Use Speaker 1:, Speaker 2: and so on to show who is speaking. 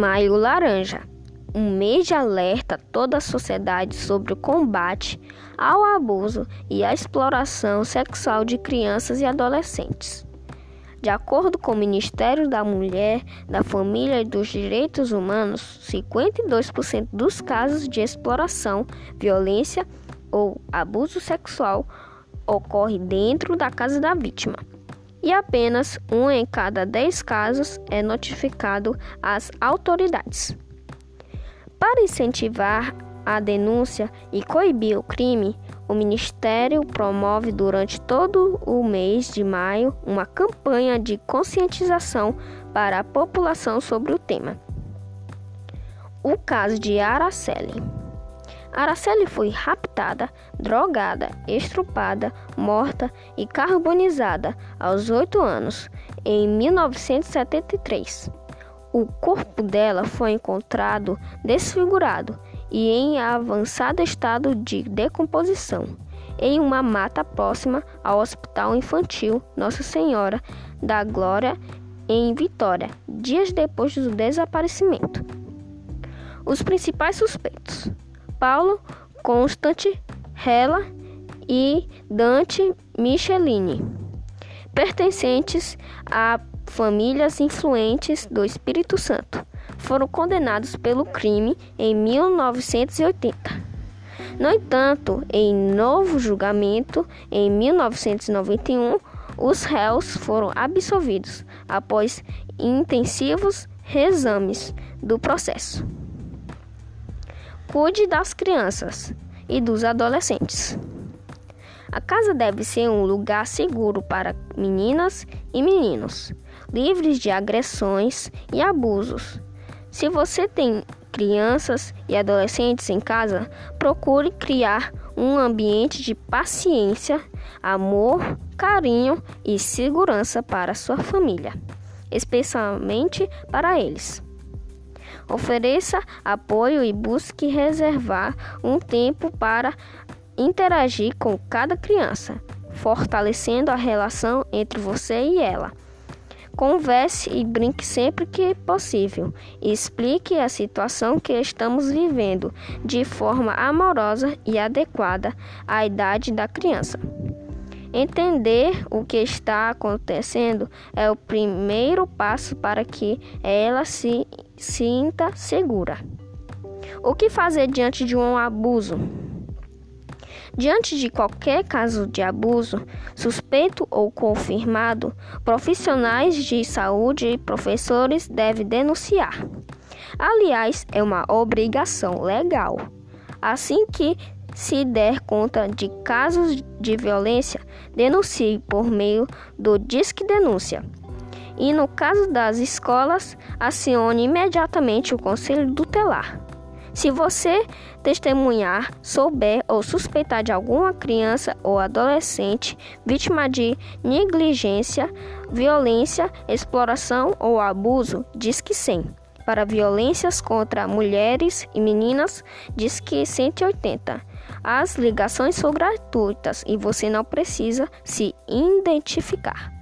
Speaker 1: Maio Laranja um mês de alerta a toda a sociedade sobre o combate ao abuso e à exploração sexual de crianças e adolescentes. De acordo com o Ministério da Mulher, da Família e dos Direitos Humanos, 52% dos casos de exploração, violência ou abuso sexual ocorre dentro da casa da vítima. E apenas um em cada dez casos é notificado às autoridades. Para incentivar a denúncia e coibir o crime, o Ministério promove durante todo o mês de maio uma campanha de conscientização para a população sobre o tema. O caso de Araceli. Araceli foi raptada, drogada, estrupada, morta e carbonizada aos 8 anos, em 1973. O corpo dela foi encontrado desfigurado e em avançado estado de decomposição em uma mata próxima ao Hospital Infantil Nossa Senhora da Glória em Vitória, dias depois do desaparecimento. Os principais suspeitos: Paulo Constante Hella e Dante Michelini, pertencentes a famílias influentes do Espírito Santo foram condenados pelo crime em 1980. No entanto, em novo julgamento em 1991, os réus foram absolvidos após intensivos reexames do processo. Cuide das crianças e dos adolescentes. A casa deve ser um lugar seguro para meninas e meninos livres de agressões e abusos. Se você tem crianças e adolescentes em casa, procure criar um ambiente de paciência, amor, carinho e segurança para sua família, especialmente para eles. Ofereça apoio e busque reservar um tempo para interagir com cada criança, fortalecendo a relação entre você e ela. Converse e brinque sempre que possível. Explique a situação que estamos vivendo de forma amorosa e adequada à idade da criança. Entender o que está acontecendo é o primeiro passo para que ela se sinta segura. O que fazer diante de um abuso? Diante de qualquer caso de abuso, suspeito ou confirmado, profissionais de saúde e professores devem denunciar. Aliás, é uma obrigação legal. Assim que se der conta de casos de violência, denuncie por meio do Disque Denúncia. E no caso das escolas, acione imediatamente o Conselho Tutelar. Se você testemunhar, souber ou suspeitar de alguma criança ou adolescente vítima de negligência, violência, exploração ou abuso, diz que sim. Para violências contra mulheres e meninas, diz que 180. As ligações são gratuitas e você não precisa se identificar.